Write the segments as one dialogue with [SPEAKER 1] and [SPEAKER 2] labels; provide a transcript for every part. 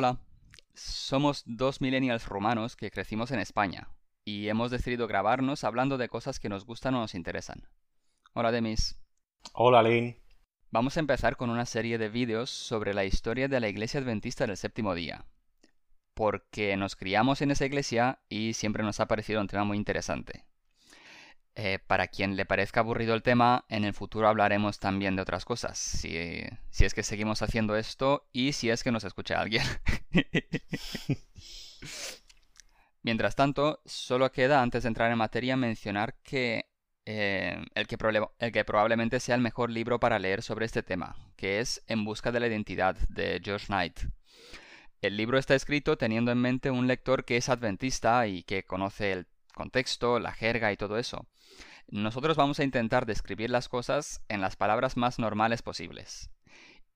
[SPEAKER 1] Hola, somos dos millennials rumanos que crecimos en España y hemos decidido grabarnos hablando de cosas que nos gustan o nos interesan. Hola Demis.
[SPEAKER 2] Hola Lynn.
[SPEAKER 1] Vamos a empezar con una serie de vídeos sobre la historia de la Iglesia Adventista del Séptimo Día, porque nos criamos en esa iglesia y siempre nos ha parecido un tema muy interesante. Eh, para quien le parezca aburrido el tema, en el futuro hablaremos también de otras cosas, si, es que seguimos haciendo esto y si es que nos escucha alguien. Mientras tanto, solo queda antes de entrar en materia mencionar que eh, el, que el que probablemente sea el mejor libro para leer sobre este tema, que es En busca de la identidad de George Knight. El libro está escrito teniendo en mente un lector que es adventista y que conoce el contexto, la jerga y todo eso. Nosotros vamos a intentar describir las cosas en las palabras más normales posibles.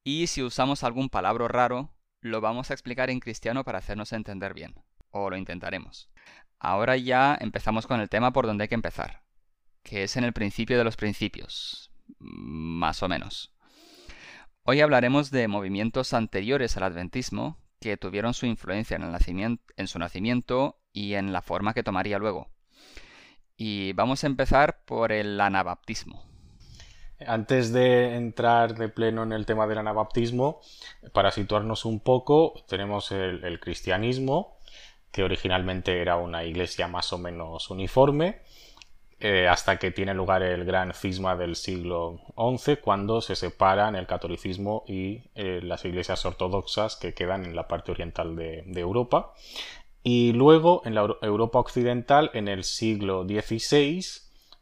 [SPEAKER 1] Y si usamos algún palabra raro, lo vamos a explicar en cristiano para hacernos entender bien. O lo intentaremos. Ahora ya empezamos con el tema por donde hay que empezar, que es en el principio de los principios. Más o menos. Hoy hablaremos de movimientos anteriores al adventismo que tuvieron su influencia en, en su nacimiento y en la forma que tomaría luego. Y vamos a empezar por el anabaptismo.
[SPEAKER 2] Antes de entrar de pleno en el tema del anabaptismo, para situarnos un poco, tenemos el, cristianismo, que originalmente era una iglesia más o menos uniforme, eh, hasta que tiene lugar el gran cisma del siglo XI, cuando se separan el catolicismo y eh, las iglesias ortodoxas que quedan en la parte oriental de Europa. Y luego, en la Europa occidental, en el siglo XVI,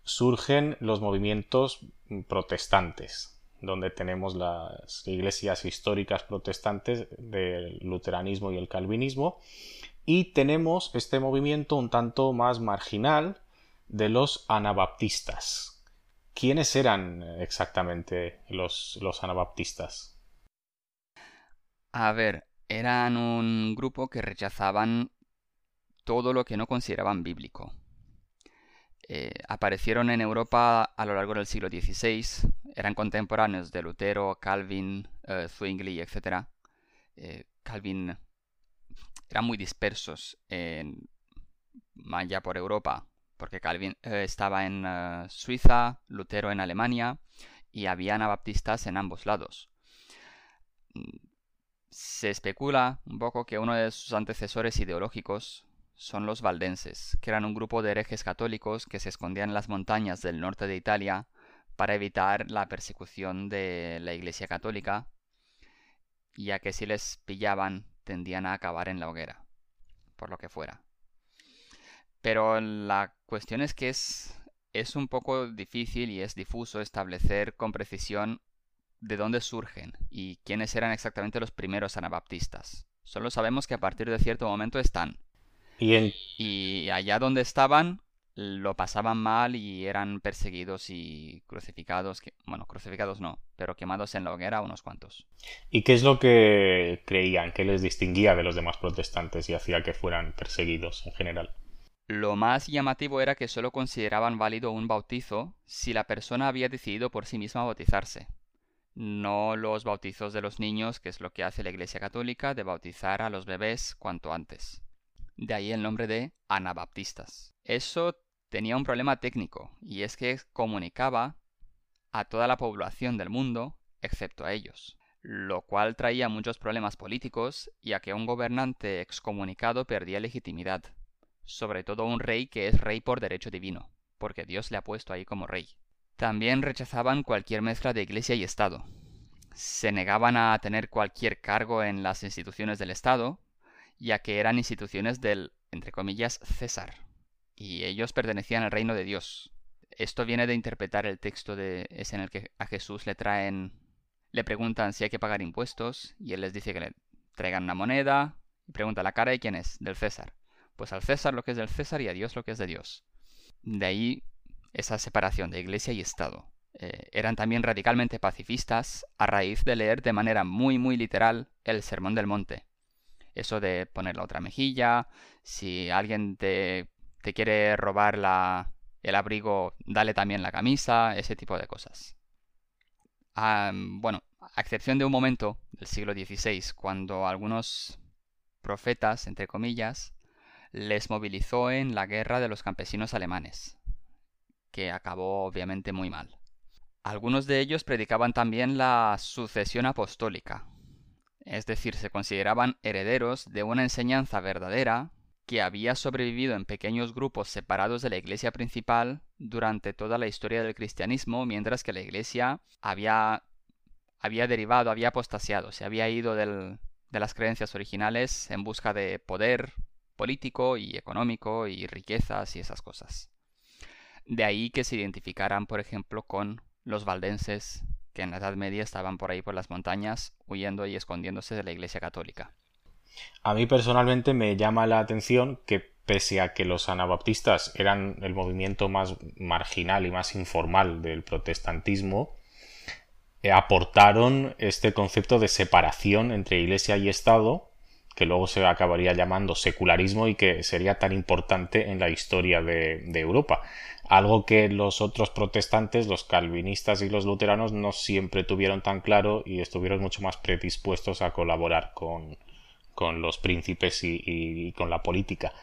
[SPEAKER 2] surgen los movimientos protestantes, donde tenemos las iglesias históricas protestantes del luteranismo y el calvinismo, y tenemos este movimiento un tanto más marginal de los anabaptistas. ¿Quiénes eran exactamente los, los anabaptistas?
[SPEAKER 1] A ver, eran un grupo que rechazaban todo lo que no consideraban bíblico. Eh, aparecieron en Europa a lo largo del siglo XVI, eran contemporáneos de Lutero, Calvin, uh, Zwingli, etc. Eh, Calvin eran muy dispersos en, allá por Europa, porque Calvin estaba en Suiza, Lutero en Alemania y había anabaptistas en ambos lados. Se especula un poco que uno de sus antecesores ideológicos son los valdenses, que eran un grupo de herejes católicos que se escondían en las montañas del norte de Italia para evitar la persecución de la Iglesia católica, ya que si les pillaban tendían a acabar en la hoguera, por lo que fuera. Pero la cuestión es que es, es un poco difícil y es difuso establecer con precisión de dónde surgen y quiénes eran exactamente los primeros anabaptistas. Solo sabemos que a partir de cierto momento están, y, allá donde estaban lo pasaban mal y eran perseguidos y crucificados, bueno, crucificados no, pero quemados en la hoguera unos cuantos.
[SPEAKER 2] ¿Y qué es lo que creían, que les distinguía de los demás protestantes y hacía que fueran perseguidos en general?
[SPEAKER 1] Lo más llamativo era que solo consideraban válido un bautizo si la persona había decidido por sí misma bautizarse. No los bautizos de los niños, que es lo que hace la Iglesia Católica, de bautizar a los bebés cuanto antes. De ahí el nombre de anabaptistas. Eso tenía un problema técnico, y es que comunicaba a toda la población del mundo, excepto a ellos, lo cual traía muchos problemas políticos, ya que un gobernante excomunicado perdía legitimidad, sobre todo un rey que es rey por derecho divino, porque Dios le ha puesto ahí como rey. También rechazaban cualquier mezcla de iglesia y Estado. Se negaban a tener cualquier cargo en las instituciones del Estado, ya que eran instituciones del, entre comillas, César, y ellos pertenecían al reino de Dios. Esto viene de interpretar el texto de ese en el que a Jesús le traen, le preguntan si hay que pagar impuestos, y él les dice que le traigan una moneda, y pregunta la cara de quién es, del César. Pues al César lo que es del César y a Dios lo que es de Dios. De ahí esa separación de iglesia y Estado. Eh, eran también radicalmente pacifistas a raíz de leer de manera muy muy literal el Sermón del Monte, eso de poner la otra mejilla, si alguien te, te quiere robar la, el abrigo, dale también la camisa, ese tipo de cosas. bueno, a excepción de un momento del siglo XVI, cuando algunos profetas, entre comillas, les movilizó en la guerra de los campesinos alemanes, que acabó obviamente muy mal. Algunos de ellos predicaban también la sucesión apostólica, es decir, se consideraban herederos de una enseñanza verdadera que había sobrevivido en pequeños grupos separados de la iglesia principal durante toda la historia del cristianismo, mientras que la iglesia había, había derivado, había apostasiado, se había ido de las creencias originales en busca de poder político y económico y riquezas y esas cosas. De ahí que se identificaran, por ejemplo, con los valdenses que en la Edad Media estaban por ahí por las montañas huyendo y escondiéndose de la Iglesia Católica.
[SPEAKER 2] A mí personalmente me llama la atención que pese a que los anabaptistas eran el movimiento más marginal y más informal del protestantismo, eh, aportaron este concepto de separación entre iglesia y Estado, que luego se acabaría llamando secularismo y que sería tan importante en la historia de, Europa. Algo que los otros protestantes, los calvinistas y los luteranos no siempre tuvieron tan claro y estuvieron mucho más predispuestos a colaborar con, con los príncipes y, con la política.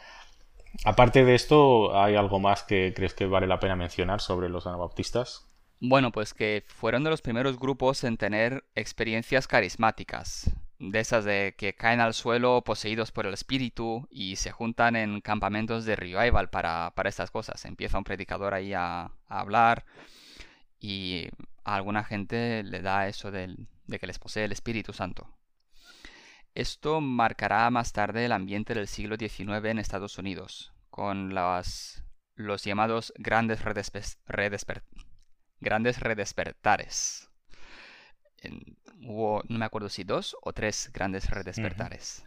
[SPEAKER 2] Aparte de esto, ¿hay algo más que crees que vale la pena mencionar sobre los anabaptistas?
[SPEAKER 1] Bueno, pues que fueron de los primeros grupos en tener experiencias carismáticas, de esas de que caen al suelo poseídos por el espíritu y se juntan en campamentos de revival para, para estas cosas. Empieza un predicador ahí a, hablar y a alguna gente le da eso de que les posee el Espíritu Santo. Esto marcará más tarde el ambiente del siglo XIX en Estados Unidos, con los llamados grandes, grandes redespertares. Hubo, no me acuerdo si dos o tres grandes redespertares.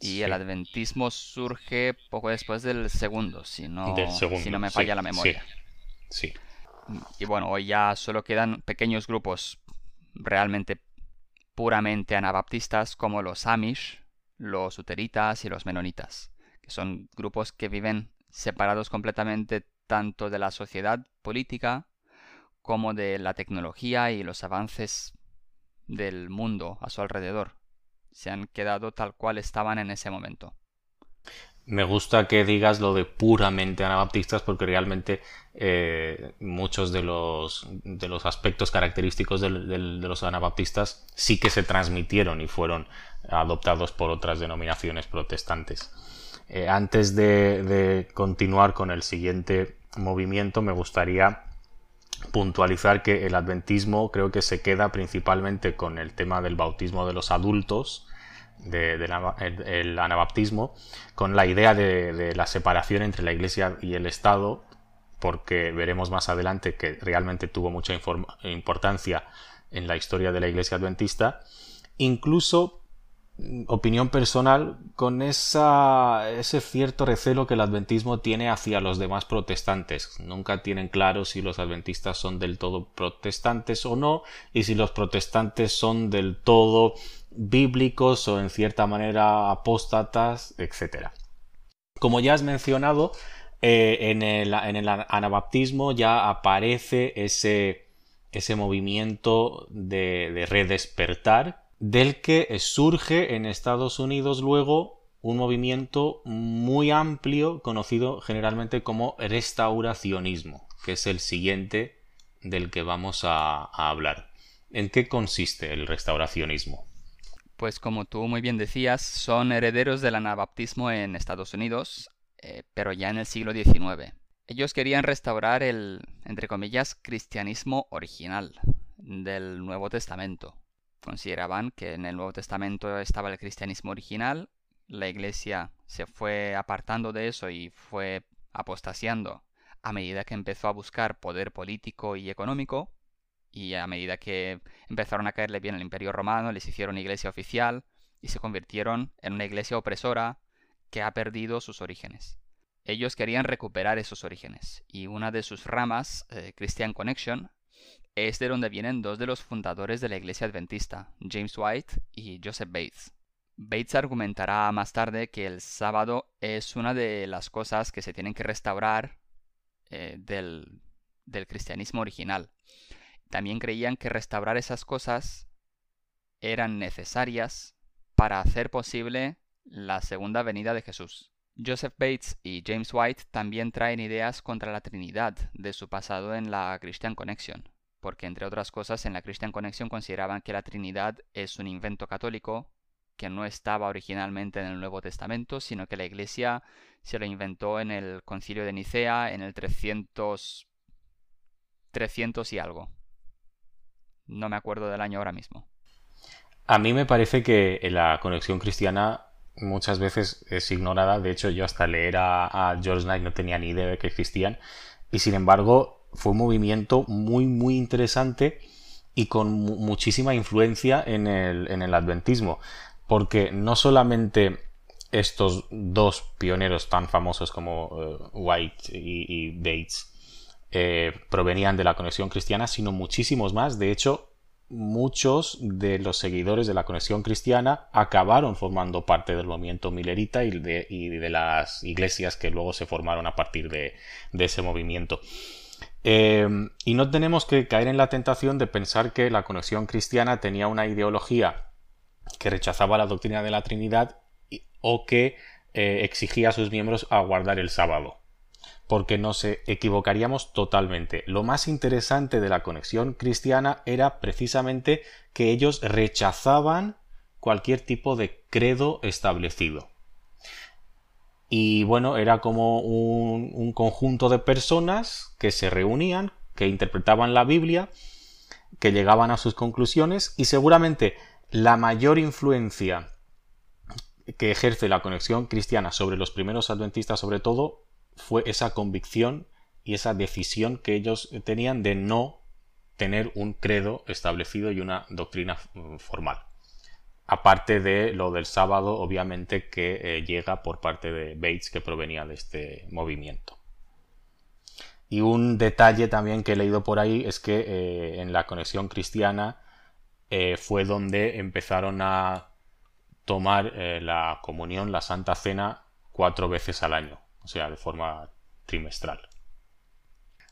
[SPEAKER 1] Y el adventismo surge poco después del segundo, si no, si no me falla la memoria.
[SPEAKER 2] sí.
[SPEAKER 1] Y bueno, hoy ya solo quedan pequeños grupos realmente puramente anabaptistas como los Amish, los Uteritas y los Menonitas, que son grupos que viven separados completamente tanto de la sociedad política como de la tecnología y los avances del mundo a su alrededor. Se han quedado tal cual estaban en ese momento.
[SPEAKER 2] Me gusta que digas lo de puramente anabaptistas porque realmente eh, muchos de los, de los aspectos característicos de, los anabaptistas sí que se transmitieron y fueron adoptados por otras denominaciones protestantes. Eh, antes de, continuar con el siguiente movimiento, me gustaría puntualizar que el adventismo creo que se queda principalmente con el tema del bautismo de los adultos, del anabaptismo, con la idea de, la separación entre la Iglesia y el Estado, porque veremos más adelante que realmente tuvo mucha importancia en la historia de la Iglesia Adventista, incluso opinión personal con esa, ese cierto recelo que el adventismo tiene hacia los demás protestantes. Nunca tienen claro si los adventistas son del todo protestantes o no, y si los protestantes son del todo bíblicos o en cierta manera apóstatas, etc. Como ya has mencionado, eh, en, el, anabaptismo ya aparece ese, ese movimiento de, de redespertar del que surge en Estados Unidos luego un movimiento muy amplio conocido generalmente como restauracionismo, que es el siguiente del que vamos a hablar. ¿En qué consiste el restauracionismo?
[SPEAKER 1] pues como tú muy bien decías, son herederos del anabaptismo en Estados Unidos, eh, pero ya en el siglo XIX. Ellos querían restaurar el, entre comillas, cristianismo original del Nuevo Testamento. Consideraban que en el Nuevo Testamento estaba el cristianismo original, la Iglesia se fue apartando de eso y fue apostasiando a medida que empezó a buscar poder político y económico, y a medida que empezaron a caerle bien el imperio romano, les hicieron iglesia oficial y se convirtieron en una iglesia opresora que ha perdido sus orígenes. Ellos querían recuperar esos orígenes y una de sus ramas, eh, Christian Connection, es de donde vienen dos de los fundadores de la iglesia adventista, James White y Joseph Bates. Bates argumentará más tarde que el sábado es una de las cosas que se tienen que restaurar eh, del, del cristianismo original también creían que restaurar esas cosas eran necesarias para hacer posible la segunda venida de Jesús. Joseph Bates y James White también traen ideas contra la Trinidad de su pasado en la Christian Connection, porque entre otras cosas en la Christian Connection consideraban que la Trinidad es un invento católico que no estaba originalmente en el Nuevo Testamento, sino que la Iglesia se lo inventó en el Concilio de Nicea en el 300 300 y algo. No me acuerdo del año ahora mismo.
[SPEAKER 2] A mí me parece que la conexión cristiana muchas veces es ignorada. De hecho, yo hasta leer a, George Knight no tenía ni idea de que existían. Y sin embargo, fue un movimiento muy, muy interesante y con muchísima influencia en el, en el adventismo. Porque no solamente estos dos pioneros tan famosos como eh, White y, Bates eh, provenían de la conexión cristiana, sino muchísimos más. De hecho, muchos de los seguidores de la conexión cristiana acabaron formando parte del movimiento milerita y de, las iglesias que luego se formaron a partir de, ese movimiento. Eh, y no tenemos que caer en la tentación de pensar que la conexión cristiana tenía una ideología que rechazaba la doctrina de la Trinidad o que eh, exigía a sus miembros a guardar el sábado porque nos equivocaríamos totalmente. Lo más interesante de la conexión cristiana era precisamente que ellos rechazaban cualquier tipo de credo establecido. Y bueno, era como un, conjunto de personas que se reunían, que interpretaban la Biblia, que llegaban a sus conclusiones y seguramente la mayor influencia que ejerce la conexión cristiana sobre los primeros adventistas sobre todo fue esa convicción y esa decisión que ellos tenían de no tener un credo establecido y una doctrina formal. Aparte de lo del sábado, obviamente, que eh, llega por parte de Bates, que provenía de este movimiento. Y un detalle también que he leído por ahí es que eh, en la conexión cristiana eh, fue donde empezaron a tomar la comunión, la Santa Cena, cuatro veces al año o sea, de forma trimestral.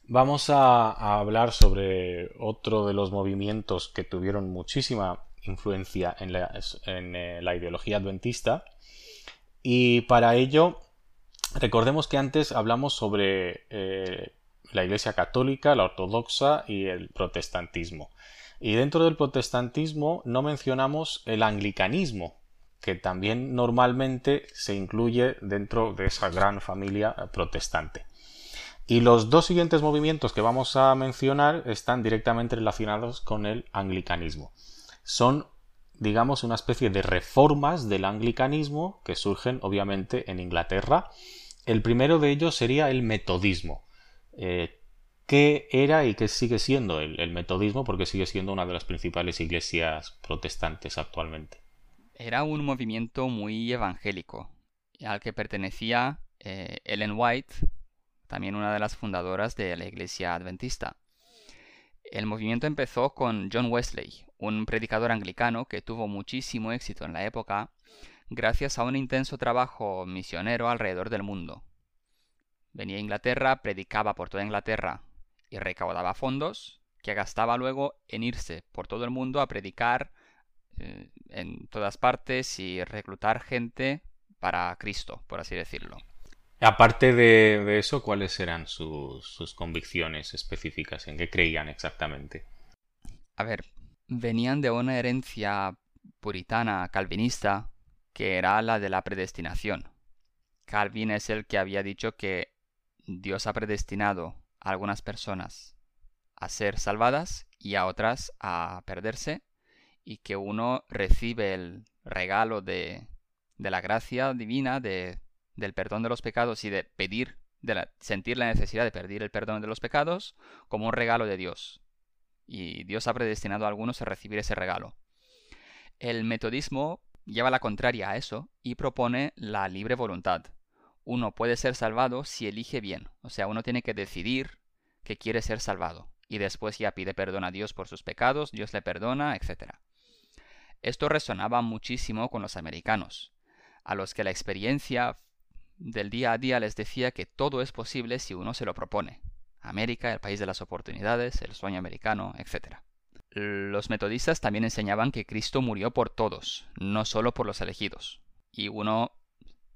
[SPEAKER 2] Vamos a, hablar sobre otro de los movimientos que tuvieron muchísima influencia en la, eh, ideología adventista y para ello recordemos que antes hablamos sobre eh, la Iglesia Católica, la Ortodoxa y el protestantismo. Y dentro del protestantismo no mencionamos el anglicanismo, que también normalmente se incluye dentro de esa gran familia protestante. Y los dos siguientes movimientos que vamos a mencionar están directamente relacionados con el anglicanismo. Son, digamos, una especie de reformas del anglicanismo que surgen obviamente en Inglaterra. El primero de ellos sería el metodismo. Eh, ¿Qué era y qué sigue siendo el metodismo? Porque sigue siendo una de las principales iglesias protestantes actualmente.
[SPEAKER 1] Era un movimiento muy evangélico, al que pertenecía eh, Ellen White, también una de las fundadoras de la Iglesia Adventista. El movimiento empezó con John Wesley, un predicador anglicano que tuvo muchísimo éxito en la época gracias a un intenso trabajo misionero alrededor del mundo. Venía a Inglaterra, predicaba por toda Inglaterra y recaudaba fondos que gastaba luego en irse por todo el mundo a predicar eh, en todas partes y reclutar gente para Cristo, por así decirlo.
[SPEAKER 2] Aparte de, eso, ¿cuáles eran sus, convicciones específicas? ¿En qué creían exactamente?
[SPEAKER 1] A ver, venían de una herencia puritana calvinista que era la de la predestinación. Calvin es el que había dicho que Dios ha predestinado a algunas personas a ser salvadas y a otras a perderse y que uno recibe el regalo de, de la gracia divina, de, del perdón de los pecados y de pedir, de sentir la necesidad de pedir el perdón de los pecados como un regalo de Dios. Y Dios ha predestinado a algunos a recibir ese regalo. El metodismo lleva la contraria a eso y propone la libre voluntad. Uno puede ser salvado si elige bien, o sea, uno tiene que decidir que quiere ser salvado y después ya pide perdón a Dios por sus pecados, Dios le perdona, etc. Esto resonaba muchísimo con los americanos, a los que la experiencia del día a día les decía que todo es posible si uno se lo propone. América, el país de las oportunidades, el sueño americano, etc. Los metodistas también enseñaban que Cristo murió por todos, no solo por los elegidos. y uno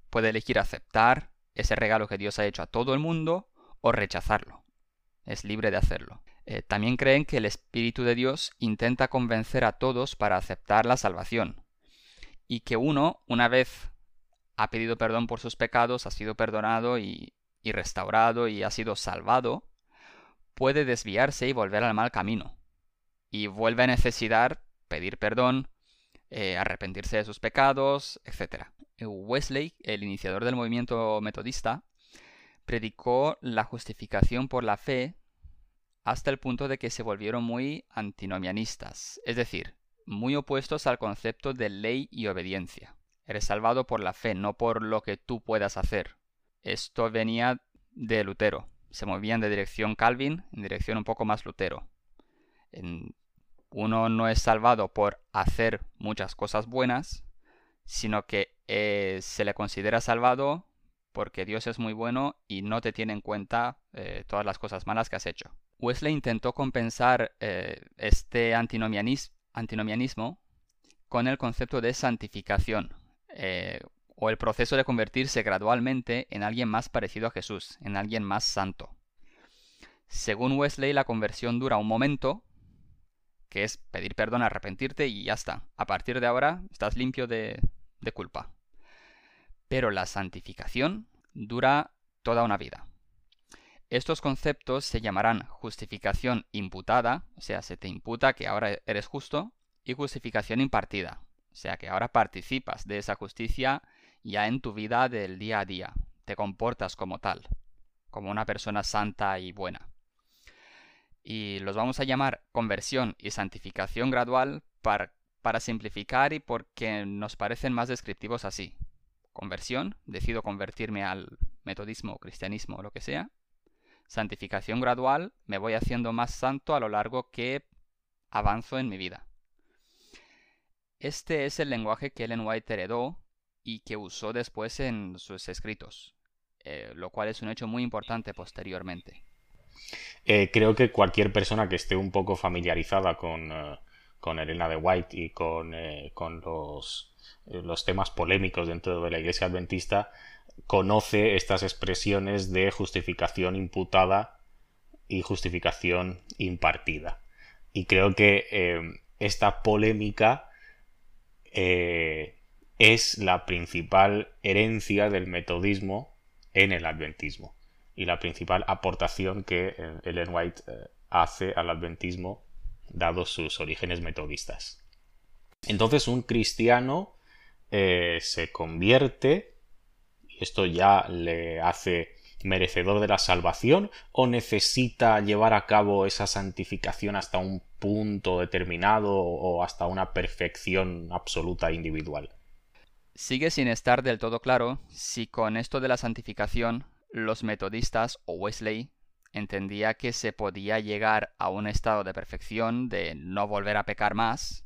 [SPEAKER 1] puede elegir aceptar ese regalo que Dios ha hecho a todo el mundo o rechazarlo. Es libre de hacerlo. Eh, también creen que el Espíritu de Dios intenta convencer a todos para aceptar la salvación y que uno, una vez ha pedido perdón por sus pecados, ha sido perdonado y, restaurado y ha sido salvado, puede desviarse y volver al mal camino. Y vuelve a necesitar pedir perdón, eh, arrepentirse de sus pecados, etc. Wesley, el iniciador del movimiento metodista, predicó la justificación por la fe hasta el punto de que se volvieron muy antinomianistas, es decir, muy opuestos al concepto de ley y obediencia. Eres salvado por la fe, no por lo que tú puedas hacer. Esto venía de Lutero. Se movían de dirección Calvin en dirección un poco más Lutero. uno no es salvado por hacer muchas cosas buenas, sino que eh, se le considera salvado porque Dios es muy bueno y no te tiene en cuenta eh, todas las cosas malas que has hecho. Wesley intentó compensar eh, este antinomianismo con el concepto de santificación, o el proceso de convertirse gradualmente en alguien más parecido a Jesús, en alguien más santo. Según Wesley, la conversión dura un momento, que es pedir perdón, arrepentirte y ya está. A partir de ahora estás limpio de, de culpa. Pero la santificación dura toda una vida. Estos conceptos se llamarán justificación imputada, o sea, se te imputa que ahora eres justo, y justificación impartida, o sea, que ahora participas de esa justicia ya en tu vida del día a día. Te comportas como tal, como una persona santa y buena. Y los vamos a llamar conversión y santificación gradual para, simplificar y porque nos parecen más descriptivos así. Conversión, decido convertirme al metodismo, cristianismo o lo que sea. Santificación gradual, me voy haciendo más santo a lo largo que avanzo en mi vida. Este es el lenguaje que Ellen White heredó y que usó después en sus escritos, eh, lo cual es un hecho muy importante posteriormente.
[SPEAKER 2] Eh, creo que cualquier persona que esté un poco familiarizada con, eh, con Elena de White y con, con los, los temas polémicos dentro de la Iglesia Adventista conoce estas expresiones de justificación imputada y justificación impartida. Y creo que esta polémica es la principal herencia del metodismo en el adventismo y la principal aportación que eh, Ellen White eh, hace al adventismo dado sus orígenes metodistas. Entonces un cristiano eh, se convierte, y esto ya le hace merecedor de la salvación, o necesita llevar a cabo esa santificación hasta un punto determinado o hasta una perfección absoluta e individual.
[SPEAKER 1] Sigue sin estar del todo claro si con esto de la santificación los metodistas o Wesley entendía que se podía llegar a un estado de perfección de no volver a pecar más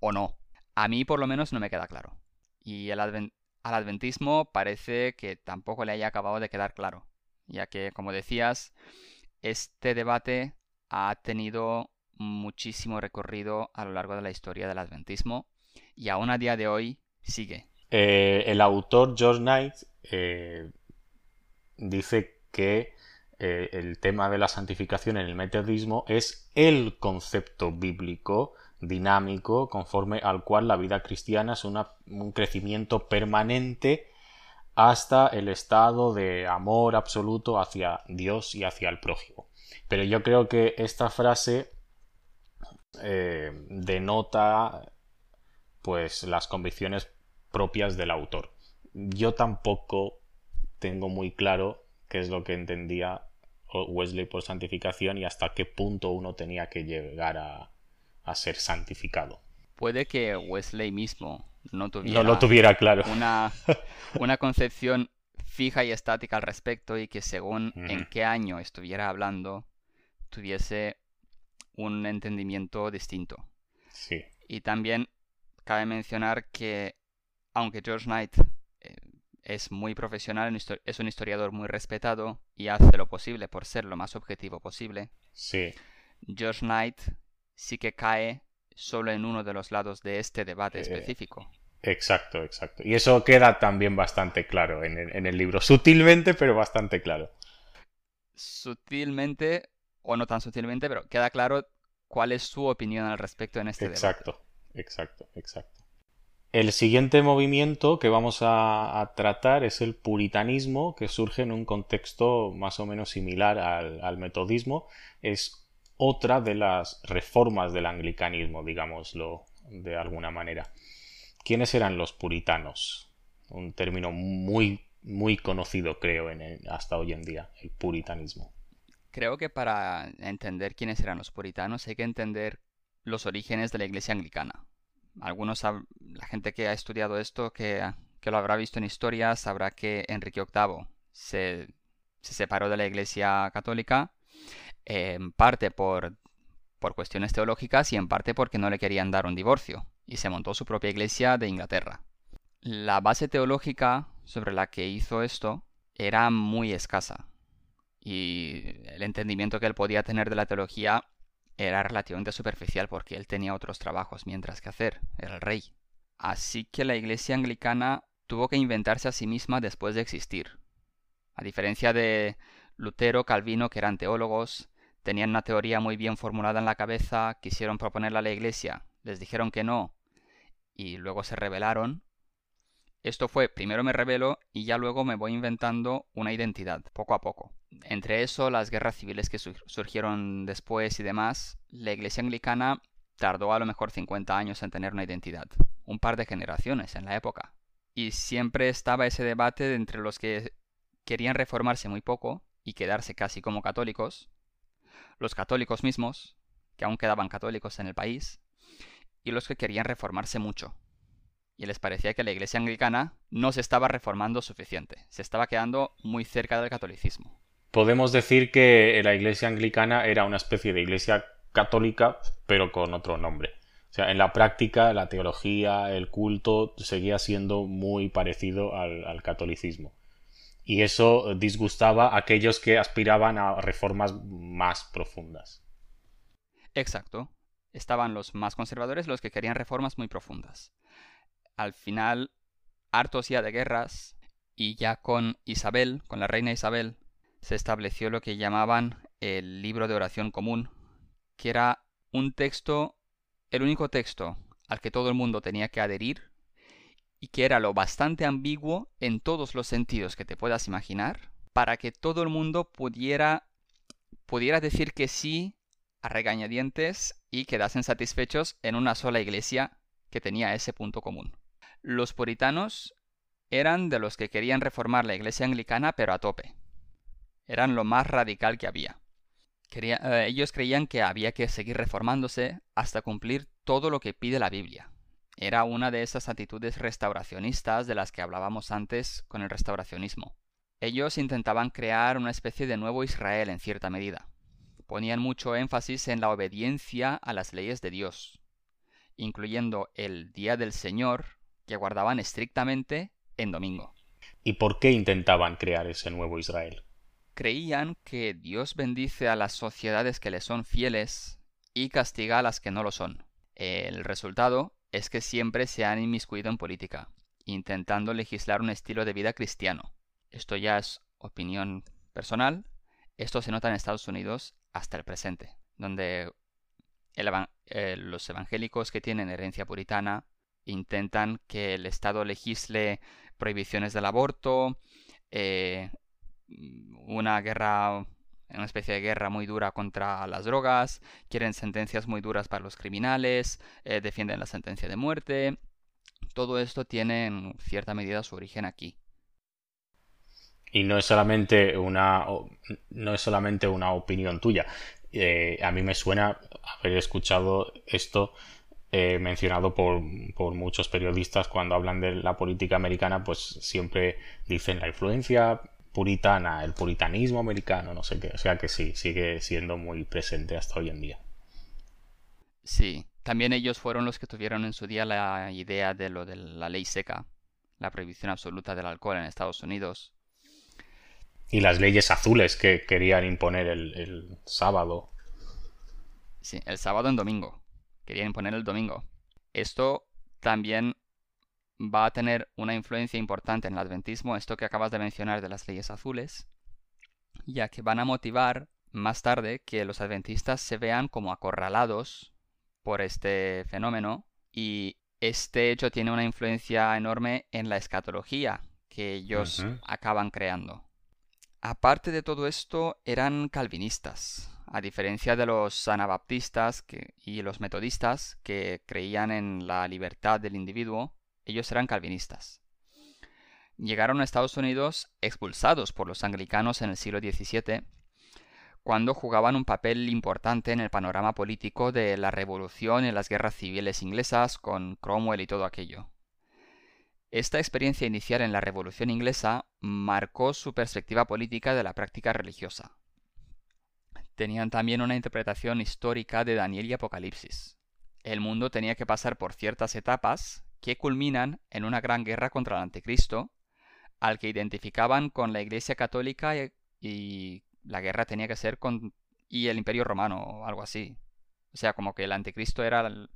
[SPEAKER 1] o no. A mí por lo menos no me queda claro. Y al adventismo parece que tampoco le haya acabado de quedar claro, ya que, como decías, este debate ha tenido muchísimo recorrido a lo largo de la historia del adventismo y aún a día de hoy sigue.
[SPEAKER 2] Eh, el autor George Knight eh, dice que eh, el tema de la santificación en el metodismo es el concepto bíblico dinámico conforme al cual la vida cristiana es un crecimiento permanente hasta el estado de amor absoluto hacia Dios y hacia el prójimo. Pero yo creo que esta frase denota pues las convicciones propias del autor. Yo tampoco tengo muy claro qué es lo que entendía Wesley por santificación y hasta qué punto uno tenía que llegar a, ser santificado.
[SPEAKER 1] Puede que Wesley mismo no tuviera,
[SPEAKER 2] no lo tuviera claro.
[SPEAKER 1] Una, una concepción fija y estática al respecto y que según en qué año estuviera hablando tuviese un entendimiento distinto.
[SPEAKER 2] Sí.
[SPEAKER 1] Y también cabe mencionar que aunque George Knight eh, es muy profesional, es un historiador muy respetado y hace lo posible por ser lo más objetivo posible.
[SPEAKER 2] Sí.
[SPEAKER 1] George Knight sí que cae solo en uno de los lados de este debate
[SPEAKER 2] eh,
[SPEAKER 1] específico.
[SPEAKER 2] Exacto, exacto. Y eso queda también bastante claro en el, en el libro. Sutilmente, pero bastante claro.
[SPEAKER 1] Sutilmente, o no tan sutilmente, pero queda claro cuál es su opinión al respecto en este
[SPEAKER 2] exacto, Exacto, exacto, El siguiente movimiento que vamos a, tratar es el puritanismo, que surge en un contexto más o menos similar al, metodismo. Es otra de las reformas del anglicanismo, digámoslo de alguna manera. ¿Quiénes eran los puritanos? Un término muy, muy conocido, creo, hasta hoy en día, el puritanismo.
[SPEAKER 1] Creo que para entender quiénes eran los puritanos hay que entender los orígenes de la iglesia anglicana. Algunos, la gente que ha estudiado esto, que, lo habrá visto en historia, sabrá que Enrique VIII se, separó de la iglesia católica, en parte por, por cuestiones teológicas y en parte porque no le querían dar un divorcio, y se montó su propia iglesia de Inglaterra. La base teológica sobre la que hizo esto era muy escasa y el entendimiento que él podía tener de la teología era relativamente superficial porque él tenía otros trabajos mientras que hacer, era el rey. Así que la iglesia anglicana tuvo que inventarse a sí misma después de existir. A diferencia de Lutero, Calvino, que eran teólogos, tenían una teoría muy bien formulada en la cabeza, quisieron proponerla a la iglesia, les dijeron que no, y luego se rebelaron, esto fue, primero me revelo y ya luego me voy inventando una identidad, poco a poco. Entre eso, las guerras civiles que surgieron después y demás, la iglesia anglicana tardó a lo mejor 50 años en tener una identidad, un par de generaciones en la época. Y siempre estaba ese debate entre los que querían reformarse muy poco y quedarse casi como católicos, los católicos mismos, que aún quedaban católicos en el país, y los que querían reformarse mucho, y les parecía que la iglesia anglicana no se estaba reformando suficiente, se estaba quedando muy cerca del catolicismo.
[SPEAKER 2] Podemos decir que la iglesia anglicana era una especie de iglesia católica, pero con otro nombre. O sea, en la práctica, la teología, el culto seguía siendo muy parecido al, catolicismo. Y eso disgustaba a aquellos que aspiraban a reformas más profundas.
[SPEAKER 1] Exacto. Estaban los más conservadores, los que querían reformas muy profundas al final, hartos ya de guerras, y ya con Isabel, con la reina Isabel, se estableció lo que llamaban el libro de oración común, que era un texto, el único texto al que todo el mundo tenía que adherir, y que era lo bastante ambiguo en todos los sentidos que te puedas imaginar, para que todo el mundo pudiera, pudiera decir que sí a regañadientes y quedasen satisfechos en una sola iglesia que tenía ese punto común. Los puritanos eran de los que querían reformar la iglesia anglicana pero a tope. Eran lo más radical que había. Eh, ellos creían que había que seguir reformándose hasta cumplir todo lo que pide la Biblia. Era una de esas actitudes restauracionistas de las que hablábamos antes con el restauracionismo. Ellos intentaban crear una especie de nuevo Israel en cierta medida. Ponían mucho énfasis en la obediencia a las leyes de Dios, incluyendo el Día del Señor que guardaban estrictamente en domingo.
[SPEAKER 2] ¿Y por qué intentaban crear ese nuevo Israel?
[SPEAKER 1] Creían que Dios bendice a las sociedades que le son fieles y castiga a las que no lo son. El resultado es que siempre se han inmiscuido en política, intentando legislar un estilo de vida cristiano. Esto ya es opinión personal. Esto se nota en Estados Unidos hasta el presente, donde eh, los evangélicos que tienen herencia puritana intentan que el Estado legisle prohibiciones del aborto, eh, una guerra, una especie de guerra muy dura contra las drogas, quieren sentencias muy duras para los criminales, eh, defienden la sentencia de muerte. Todo esto tiene en cierta medida su origen aquí.
[SPEAKER 2] Y no es solamente una, no es solamente una opinión tuya. Eh, a mí me suena haber escuchado esto mencionado por, muchos periodistas cuando hablan de la política americana, pues siempre dicen la influencia puritana, el puritanismo americano, no sé qué. O sea que sí, sigue siendo muy presente hasta hoy en día.
[SPEAKER 1] Sí, también ellos fueron los que tuvieron en su día la idea de lo de la ley seca, la prohibición absoluta del alcohol en Estados Unidos.
[SPEAKER 2] Y las leyes azules que querían imponer el, el sábado.
[SPEAKER 1] Sí, el sábado en domingo querían imponer el domingo. Esto también va a tener una influencia importante en el adventismo, esto que acabas de mencionar de las leyes azules, ya que van a motivar más tarde que los adventistas se vean como acorralados por este fenómeno y este hecho tiene una influencia enorme en la escatología que ellos acaban creando. Aparte de todo esto, eran calvinistas, a diferencia de los anabaptistas y los metodistas que creían en la libertad del individuo, ellos eran calvinistas. Llegaron a Estados Unidos expulsados por los anglicanos en el siglo XVII, cuando jugaban un papel importante en el panorama político de la revolución y las guerras civiles inglesas con Cromwell y todo aquello. Esta experiencia inicial en la Revolución inglesa marcó su perspectiva política de la práctica religiosa. Tenían también una interpretación histórica de Daniel y Apocalipsis. El mundo tenía que pasar por ciertas etapas que culminan en una gran guerra contra el anticristo, al que identificaban con la Iglesia Católica y, la guerra tenía que ser con y el Imperio Romano o algo así. O sea, como que el anticristo era el,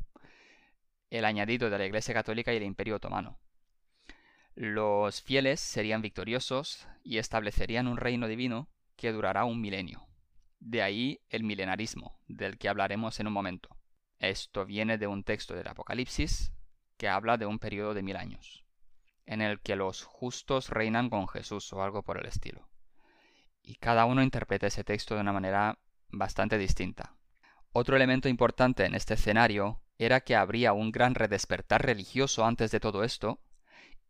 [SPEAKER 1] el añadido de la Iglesia Católica y el Imperio Otomano. Los fieles serían victoriosos y establecerían un reino divino que durará un milenio. De ahí el milenarismo, del que hablaremos en un momento. Esto viene de un texto del Apocalipsis, que habla de un periodo de mil años, en el que los justos reinan con Jesús o algo por el estilo. Y cada uno interpreta ese texto de una manera bastante distinta. Otro elemento importante en este escenario era que habría un gran redespertar religioso antes de todo esto,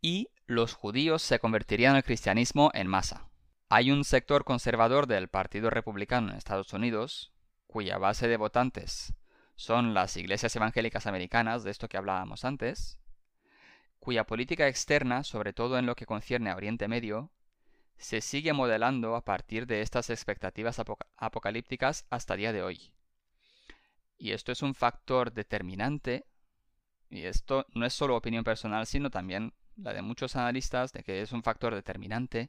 [SPEAKER 1] y los judíos se convertirían al cristianismo en masa. Hay un sector conservador del Partido Republicano en Estados Unidos, cuya base de votantes son las iglesias evangélicas americanas, de esto que hablábamos antes, cuya política externa, sobre todo en lo que concierne a Oriente Medio, se sigue modelando a partir de estas expectativas apocalípticas hasta día de hoy. Y esto es un factor determinante, y esto no es solo opinión personal, sino también la de muchos analistas, de que es un factor determinante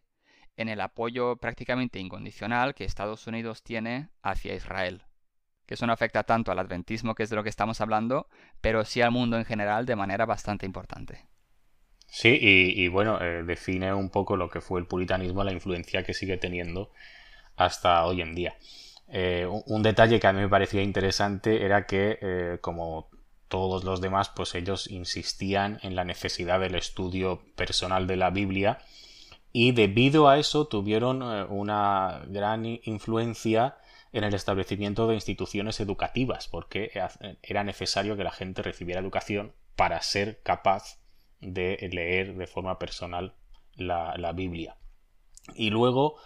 [SPEAKER 1] en el apoyo prácticamente incondicional que Estados Unidos tiene hacia Israel que eso no afecta tanto al adventismo, que es de lo que estamos hablando, pero sí al mundo en general de manera bastante importante.
[SPEAKER 2] Sí, y, bueno, eh, define un poco lo que fue el puritanismo, la influencia que sigue teniendo hasta hoy en día. Eh, un detalle que a mí me parecía interesante era que, eh, como todos los demás, pues ellos insistían en la necesidad del estudio personal de la Biblia y debido a eso tuvieron una gran influencia en el establecimiento de instituciones educativas, porque era necesario que la gente recibiera educación para ser capaz de leer de forma personal la, Biblia. Y luego,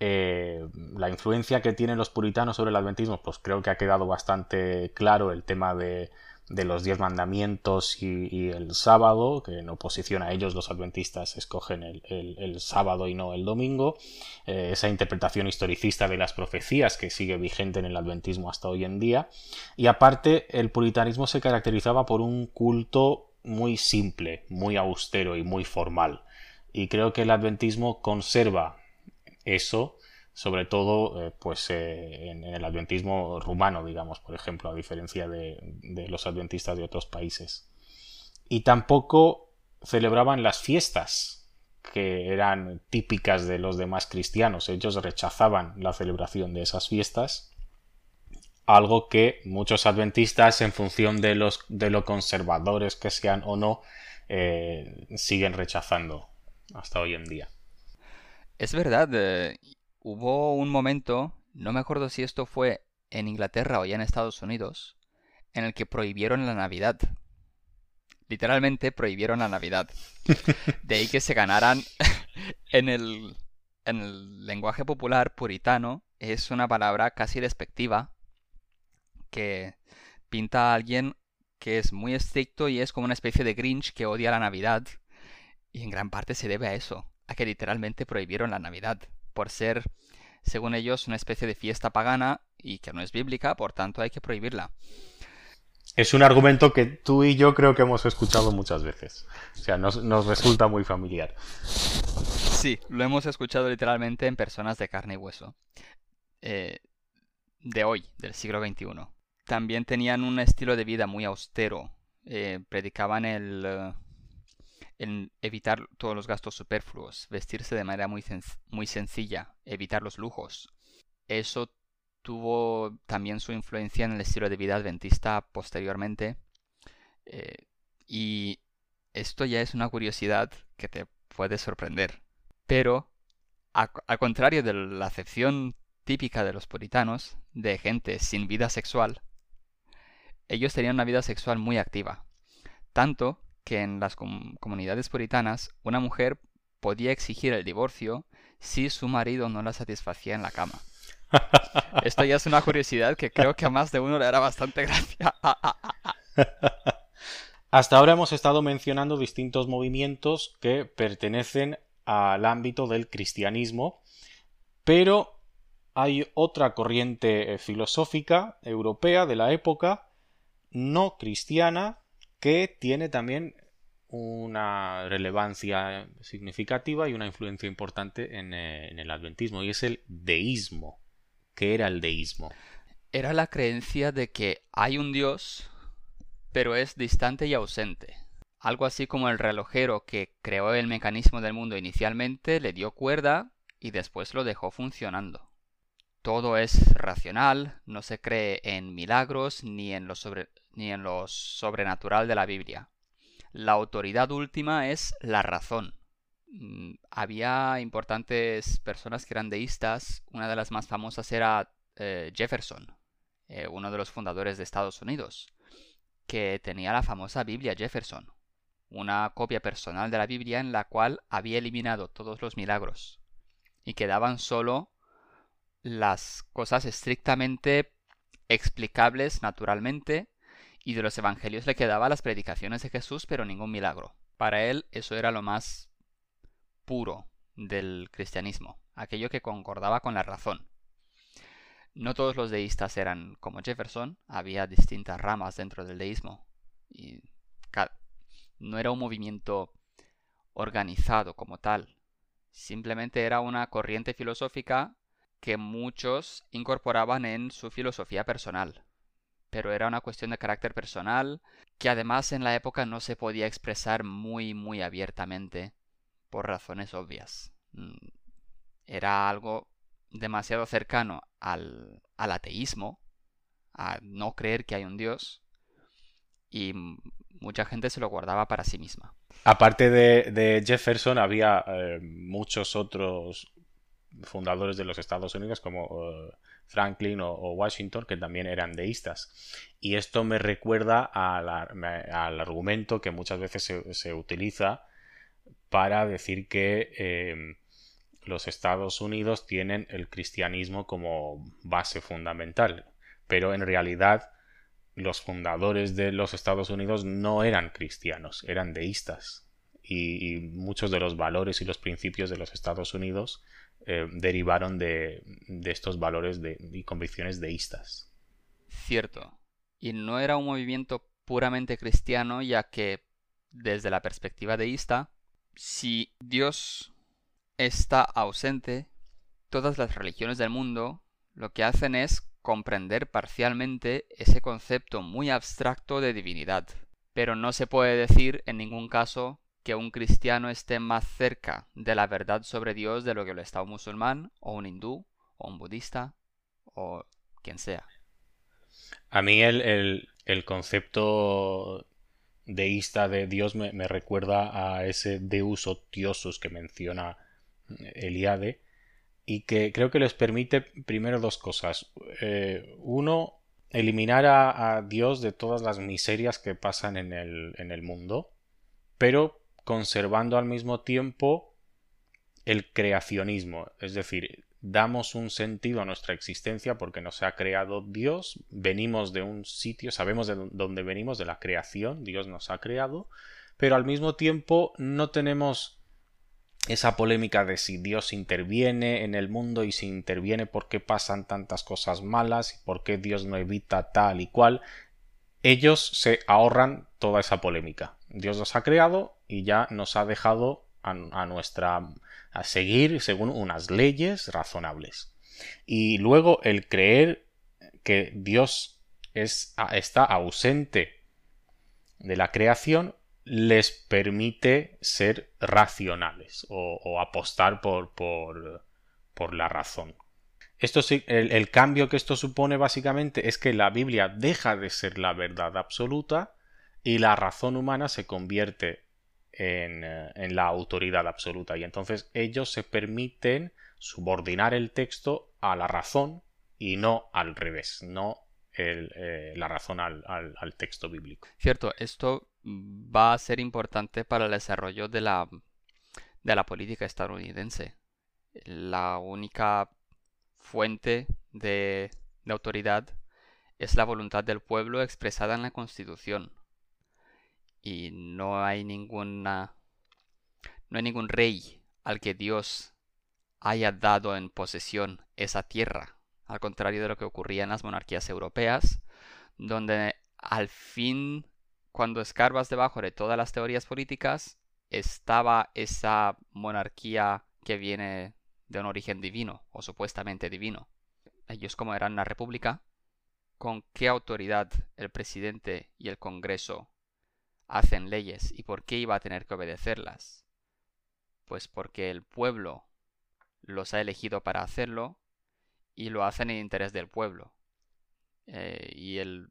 [SPEAKER 2] eh, la influencia que tienen los puritanos sobre el adventismo, pues creo que ha quedado bastante claro el tema de de los diez mandamientos y, el sábado, que en oposición a ellos los adventistas escogen el, sábado y no el domingo, eh, esa interpretación historicista de las profecías que sigue vigente en el adventismo hasta hoy en día, y aparte el puritanismo se caracterizaba por un culto muy simple, muy austero y muy formal, y creo que el adventismo conserva eso sobre todo eh, pues eh, en, el adventismo rumano, digamos, por ejemplo, a diferencia de, los adventistas de otros países. Y tampoco celebraban las fiestas que eran típicas de los demás cristianos. Ellos rechazaban la celebración de esas fiestas, algo que muchos adventistas, en función de, los, de lo conservadores que sean o no, eh, siguen rechazando hasta hoy en día.
[SPEAKER 1] Es verdad, hubo un momento, no me acuerdo si esto fue en Inglaterra o ya en Estados Unidos, en el que prohibieron la Navidad. Literalmente prohibieron la Navidad. De ahí que se ganaran en el, en el lenguaje popular puritano, es una palabra casi despectiva que pinta a alguien que es muy estricto y es como una especie de Grinch que odia la Navidad. Y en gran parte se debe a eso, a que literalmente prohibieron la Navidad por ser, según ellos, una especie de fiesta pagana y que no es bíblica, por tanto hay que prohibirla.
[SPEAKER 2] Es un argumento que tú y yo creo que hemos escuchado muchas veces. O sea, nos, resulta muy familiar.
[SPEAKER 1] Sí, lo hemos escuchado literalmente en personas de carne y hueso. Eh, de hoy, del siglo XXI. También tenían un estilo de vida muy austero. Eh, predicaban el, en evitar todos los gastos superfluos, vestirse de manera muy, sencilla, evitar los lujos. Eso tuvo también su influencia en el estilo de vida adventista posteriormente. Eh, y esto ya es una curiosidad que te puede sorprender. Pero, al contrario de la acepción típica de los puritanos, de gente sin vida sexual, ellos tenían una vida sexual muy activa. Tanto que en las comunidades puritanas una mujer podía exigir el divorcio si su marido no la satisfacía en la cama. Esto ya es una curiosidad que creo que a más de uno le hará bastante gracia.
[SPEAKER 2] Hasta ahora hemos estado mencionando distintos movimientos que pertenecen al ámbito del cristianismo, pero hay otra corriente eh, filosófica europea de la época, no cristiana, que tiene también una relevancia significativa y una influencia importante en, eh, en el adventismo, y es el deísmo. ¿Qué era el deísmo?
[SPEAKER 1] Era la creencia de que hay un Dios pero es distante y ausente. Algo así como el relojero que creó el mecanismo del mundo inicialmente le dio cuerda y después lo dejó funcionando. Todo es racional, no se cree en milagros ni en lo, sobrenatural de la Biblia. La autoridad última es la razón. Mm, había importantes personas que eran deístas, una de las más famosas era eh, Jefferson, eh, uno de los fundadores de Estados Unidos que tenía la famosa Biblia Jefferson, una copia personal de la Biblia en la cual había eliminado todos los milagros y quedaban solo las cosas estrictamente explicables naturalmente y de los evangelios le quedaban las predicaciones de Jesús pero ningún milagro. Para él eso era lo más puro del cristianismo, aquello que concordaba con la razón. No todos los deístas eran como Jefferson, había distintas ramas dentro del deísmo. Y no era un movimiento organizado como tal. Simplemente era una corriente filosófica que muchos incorporaban en su filosofía personal. Pero era una cuestión de carácter personal que además en la época no se podía expresar muy muy abiertamente por razones obvias. Mm, era algo demasiado cercano al, ateísmo, a no creer que hay un Dios, y mucha gente se lo guardaba para sí misma.
[SPEAKER 2] Aparte de, Jefferson, había eh, muchos otros fundadores de los Estados Unidos como eh, Franklin o, Washington que también eran deístas. Y esto me recuerda al argumento que muchas veces se, utiliza para decir que eh, los Estados Unidos tienen el cristianismo como base fundamental, pero en realidad los fundadores de los Estados Unidos no eran cristianos, eran deístas. Y, muchos de los valores y los principios de los Estados Unidos eh, derivaron de, estos valores y convicciones deístas.
[SPEAKER 1] Cierto. Y no era un movimiento puramente cristiano, ya que desde la perspectiva deísta, si Dios está ausente, todas las religiones del mundo lo que hacen es comprender parcialmente ese concepto muy abstracto de divinidad. Pero no se puede decir en ningún caso que un cristiano esté más cerca de la verdad sobre Dios de lo que lo está un musulmán, o un hindú, o un budista, o quien sea.
[SPEAKER 2] A mí el, el, concepto deísta de Dios me, me, recuerda a ese Deus otiosus que menciona Eliade, y que creo que les permite primero dos cosas. Eh, uno, eliminar a, Dios de todas las miserias que pasan en el, en el mundo, pero conservando al mismo tiempo el creacionismo, es decir, damos un sentido a nuestra existencia porque nos ha creado Dios, venimos de un sitio, sabemos de dónde venimos, de la creación, Dios nos ha creado, pero al mismo tiempo no tenemos esa polémica de si Dios interviene en el mundo y si interviene por qué pasan tantas cosas malas y por qué Dios no evita tal y cual, ellos se ahorran toda esa polémica. Dios los ha creado y ya nos ha dejado a, nuestra a seguir según unas leyes razonables. Y luego el creer que Dios es, está ausente de la creación les permite ser racionales o, apostar por, por, por, la razón. Esto el, el cambio que esto supone básicamente es que la Biblia deja de ser la verdad absoluta y la razón humana se convierte en, eh, en, la autoridad absoluta. Y entonces ellos se permiten subordinar el texto a la razón y no al revés, no eh, la razón al, texto bíblico.
[SPEAKER 1] Cierto, esto va a ser importante para el desarrollo de la, de la política estadounidense. La única fuente de, de autoridad es la voluntad del pueblo expresada en la Constitución. Y no hay ninguna no hay ningún rey al que Dios haya dado en posesión esa tierra al contrario de lo que ocurría en las monarquías europeas, donde al fin, cuando escarbas debajo de todas las teorías políticas, estaba esa monarquía que viene de un origen divino, o supuestamente divino. Ellos como eran una república, ¿con qué autoridad el presidente y el Congreso hacen leyes y por qué iba a tener que obedecerlas? Pues porque el pueblo los ha elegido para hacerlo y lo hacen en interés del pueblo. Eh, y el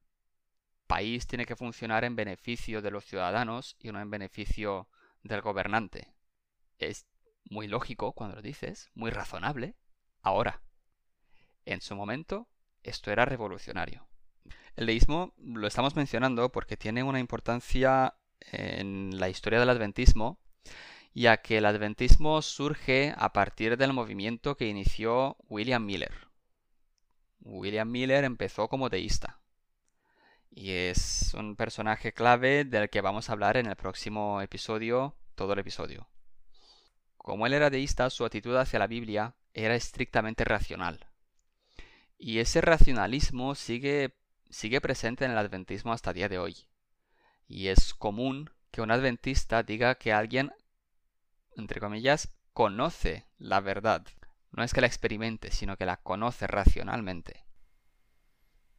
[SPEAKER 1] país tiene que funcionar en beneficio de los ciudadanos y no en beneficio del gobernante. Es muy lógico cuando lo dices, muy razonable. Ahora, en su momento, esto era revolucionario. El deísmo lo estamos mencionando porque tiene una importancia en la historia del adventismo, ya que el adventismo surge a partir del movimiento que inició William Miller. William Miller empezó como deísta. Y es un personaje clave del que vamos a hablar en el próximo episodio, todo el episodio. Como él era deísta, su actitud hacia la Biblia era estrictamente racional. Y ese racionalismo sigue, sigue presente en el adventismo hasta día de hoy. Y es común que un adventista diga que alguien, entre comillas, conoce la verdad no es que la experimente, sino que la conoce racionalmente.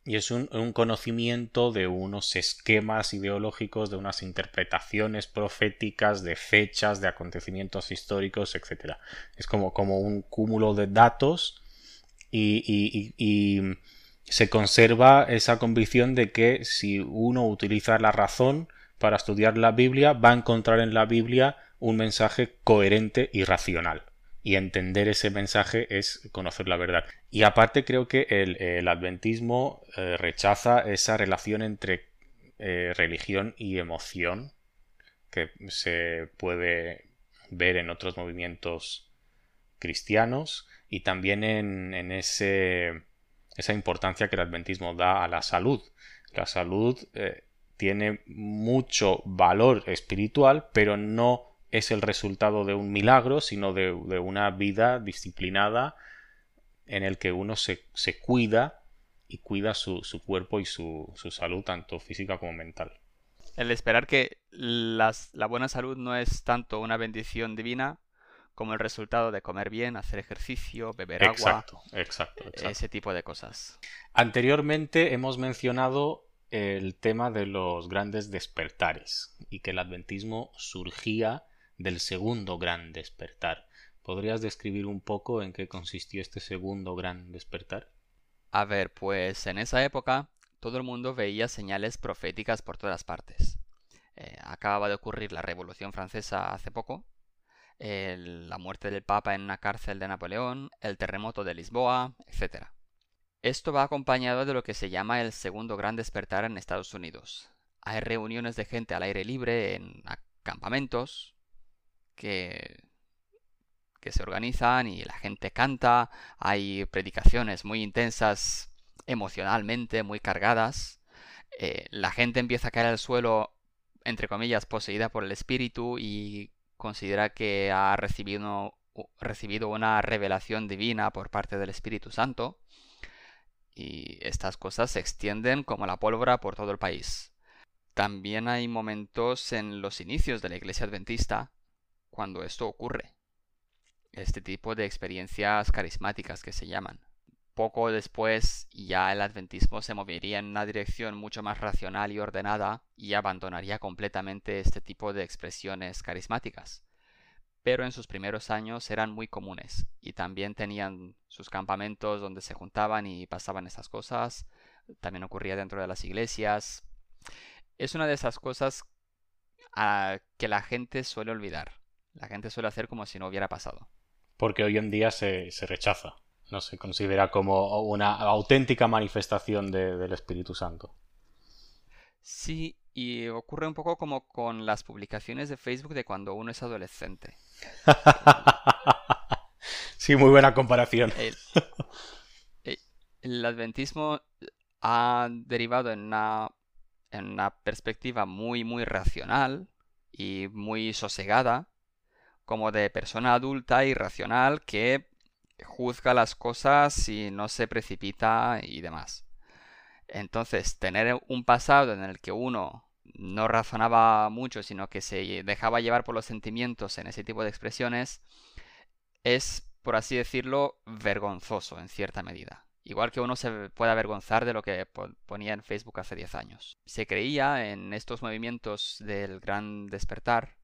[SPEAKER 2] Y es un, conocimiento de unos esquemas ideológicos, de unas interpretaciones proféticas, de fechas, de acontecimientos históricos, etc. Es como, como un cúmulo de datos y se conserva esa convicción de que si uno utiliza la razón para estudiar la Biblia, va a encontrar en la Biblia un mensaje coherente y racional y entender ese mensaje es conocer la verdad. Y aparte creo que el, adventismo eh, rechaza esa relación entre eh, religión y emoción que se puede ver en otros movimientos cristianos y también en, ese, esa importancia que el adventismo da a la salud. La salud eh, tiene mucho valor espiritual, pero no es el resultado de un milagro, sino de, una vida disciplinada en el que uno se, cuida y cuida su, cuerpo y su, salud, tanto física como mental.
[SPEAKER 1] El esperar que la buena salud no es tanto una bendición divina como el resultado de comer bien, hacer ejercicio, beber agua.
[SPEAKER 2] Exacto, exacto.
[SPEAKER 1] Ese tipo de cosas.
[SPEAKER 2] Anteriormente hemos mencionado el tema de los grandes despertares y que el adventismo surgía del segundo gran despertar. ¿Podrías describir un poco en qué consistió este segundo gran despertar?
[SPEAKER 1] A ver, pues en esa época todo el mundo veía señales proféticas por todas partes. Eh, acababa de ocurrir la Revolución Francesa hace poco, la muerte del Papa en una cárcel de Napoleón, el terremoto de Lisboa, etc. Esto va acompañado de lo que se llama el segundo gran despertar en Estados Unidos. Hay reuniones de gente al aire libre en campamentos, que, que se organizan y la gente canta, hay predicaciones muy intensas emocionalmente, muy cargadas, eh, la gente empieza a caer al suelo, entre comillas, poseída por el espíritu y considera que ha recibido, recibido una revelación divina por parte del Espíritu Santo. Y estas cosas se extienden como la pólvora por todo el país. También hay momentos en los inicios de la Iglesia Adventista cuando esto ocurre. Este tipo de experiencias carismáticas que se llaman. Poco después ya el adventismo se movería en una dirección mucho más racional y ordenada y abandonaría completamente este tipo de expresiones carismáticas. Pero en sus primeros años eran muy comunes y también tenían sus campamentos donde se juntaban y pasaban esas cosas. También ocurría dentro de las iglesias. Es una de esas cosas ah, que la gente suele olvidar. La gente suele hacer como si no hubiera pasado.
[SPEAKER 2] Porque hoy en día se, se rechaza no se considera como una auténtica manifestación del Espíritu Santo.
[SPEAKER 1] Sí, y ocurre un poco como con las publicaciones de Facebook de cuando uno es adolescente.
[SPEAKER 2] sí, muy buena comparación.
[SPEAKER 1] El, adventismo ha derivado en una, en una perspectiva muy, muy racional y muy sosegada, como de persona adulta y racional que juzga las cosas y no se precipita y demás. Entonces, tener un pasado en el que uno no razonaba mucho, sino que se dejaba llevar por los sentimientos en ese tipo de expresiones, es, por así decirlo, vergonzoso en cierta medida. Igual que uno se puede avergonzar de lo que ponía en Facebook hace 10 años. Se creía en estos movimientos del gran despertar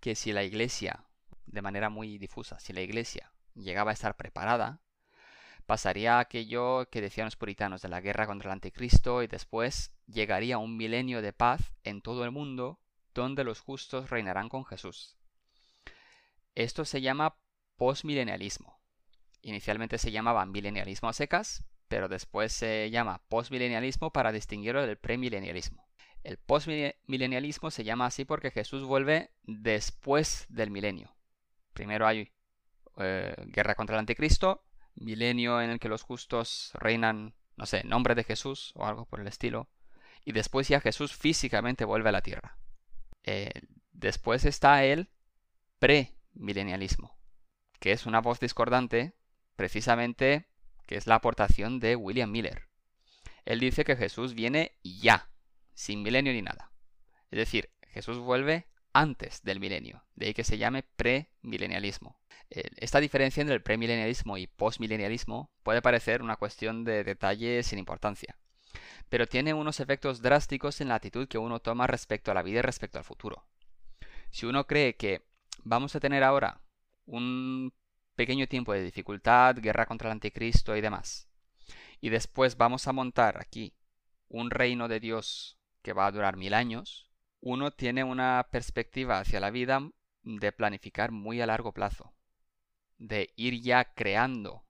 [SPEAKER 1] que si la iglesia, de manera muy difusa, si la iglesia llegaba a estar preparada, pasaría aquello que decían los puritanos de la guerra contra el anticristo y después llegaría un milenio de paz en todo el mundo donde los justos reinarán con Jesús. Esto se llama postmilenialismo. Inicialmente se llamaba milenialismo a secas, pero después se llama postmilenialismo para distinguirlo del premilenialismo. El postmilenialismo se llama así porque Jesús vuelve después del milenio. Primero hay eh, guerra contra el anticristo, milenio en el que los justos reinan, no sé, nombre de Jesús o algo por el estilo, y después ya Jesús físicamente vuelve a la tierra. Eh, después está el premilenialismo, que es una voz discordante, precisamente que es la aportación de William Miller. Él dice que Jesús viene ya, sin milenio ni nada. Es decir, Jesús vuelve antes del milenio, de ahí que se llame premilenialismo. Eh, esta diferencia entre el premilenialismo y postmilenialismo puede parecer una cuestión de detalle sin importancia, pero tiene unos efectos drásticos en la actitud que uno toma respecto a la vida y respecto al futuro. Si uno cree que vamos a tener ahora un pequeño tiempo de dificultad, guerra contra el anticristo y demás, y después vamos a montar aquí un reino de Dios que va a durar mil años, uno tiene una perspectiva hacia la vida de planificar muy a largo plazo de ir ya creando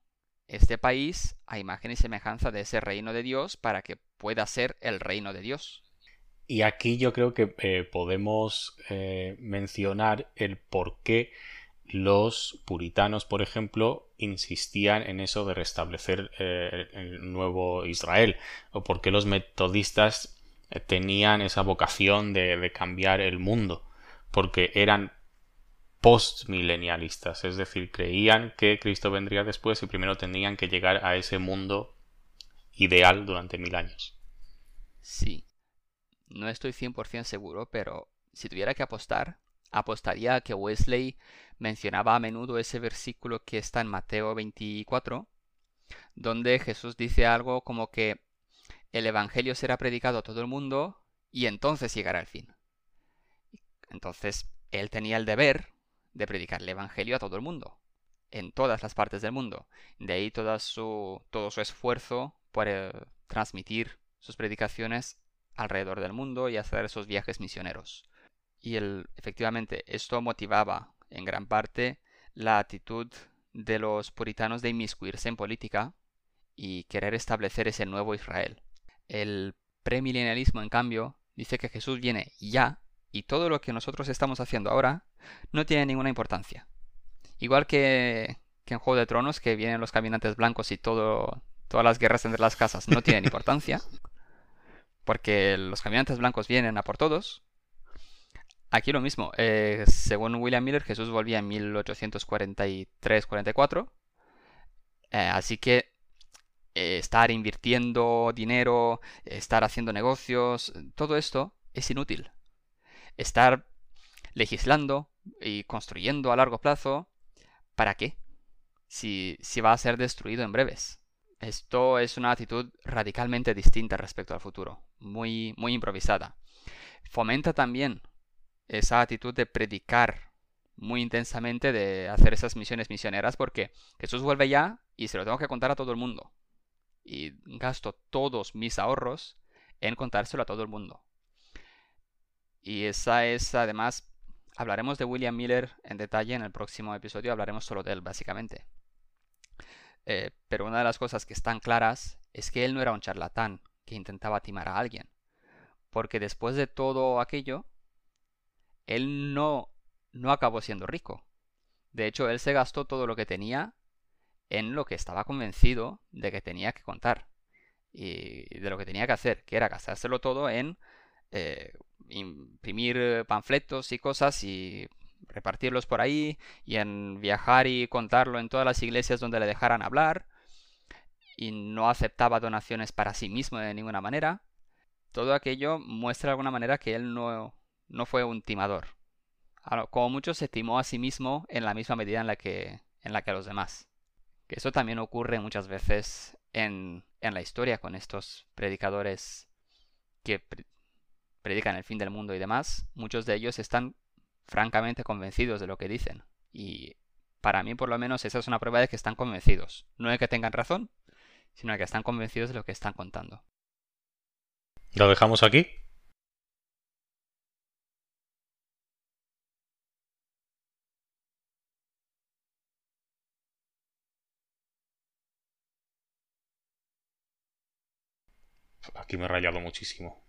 [SPEAKER 1] este país a imagen y semejanza de ese reino de Dios para que pueda ser el reino de Dios.
[SPEAKER 2] Y aquí yo creo que eh, podemos eh, mencionar el por qué los puritanos, por ejemplo, insistían en eso de restablecer eh, el nuevo Israel, o por qué los metodistas tenían esa vocación de, de cambiar el mundo, porque eran postmilenialistas, es decir, creían que Cristo vendría después y primero tendrían que llegar a ese mundo ideal durante mil años.
[SPEAKER 1] Sí, no estoy 100% seguro, pero si tuviera que apostar, apostaría a que Wesley mencionaba a menudo ese versículo que está en Mateo 24, donde Jesús dice algo como que el Evangelio será predicado a todo el mundo y entonces llegará el fin. Entonces, él tenía el deber de predicar el Evangelio a todo el mundo, en todas las partes del mundo. De ahí todo su, todo su esfuerzo por eh, transmitir sus predicaciones alrededor del mundo y hacer esos viajes misioneros. Y el, efectivamente esto motivaba en gran parte la actitud de los puritanos de inmiscuirse en política y querer establecer ese nuevo Israel. El premilenialismo, en cambio, dice que Jesús viene ya y todo lo que nosotros estamos haciendo ahora no tiene ninguna importancia. Igual que, en Juego de Tronos, que vienen los caminantes blancos y todo, todas las guerras entre las casas no tienen importancia, porque los caminantes blancos vienen a por todos. Aquí lo mismo, eh, según William Miller, Jesús volvía en 1843-44, eh, así que eh, estar invirtiendo dinero, estar haciendo negocios, todo esto es inútil estar legislando y construyendo a largo plazo, ¿para qué? Si, si va a ser destruido en breves. Esto es una actitud radicalmente distinta respecto al futuro, muy, muy improvisada. Fomenta también esa actitud de predicar muy intensamente, de hacer esas misiones misioneras, porque Jesús vuelve ya y se lo tengo que contar a todo el mundo. Y gasto todos mis ahorros en contárselo a todo el mundo. Y esa es además, hablaremos de William Miller en detalle en el próximo episodio, hablaremos solo de él básicamente. Eh, pero una de las cosas que están claras es que él no era un charlatán que intentaba timar a alguien. Porque después de todo aquello, él no, no acabó siendo rico. De hecho, él se gastó todo lo que tenía en lo que estaba convencido de que tenía que contar y de lo que tenía que hacer, que era gastárselo todo en eh, imprimir panfletos y cosas y repartirlos por ahí y en viajar y contarlo en todas las iglesias donde le dejaran hablar y no aceptaba donaciones para sí mismo de ninguna manera. Todo aquello muestra de alguna manera que él no, no fue un timador. Como mucho se timó a sí mismo en la misma medida en la que, en la que a los demás. Que eso también ocurre muchas veces en, en la historia con estos predicadores que predican el fin del mundo y demás. Muchos de ellos están francamente convencidos de lo que dicen. Y para mí, por lo menos, esa es una prueba de que están convencidos. No de que tengan razón, sino de que están convencidos de lo que están contando.
[SPEAKER 2] ¿Lo dejamos aquí? Aquí me he rayado muchísimo.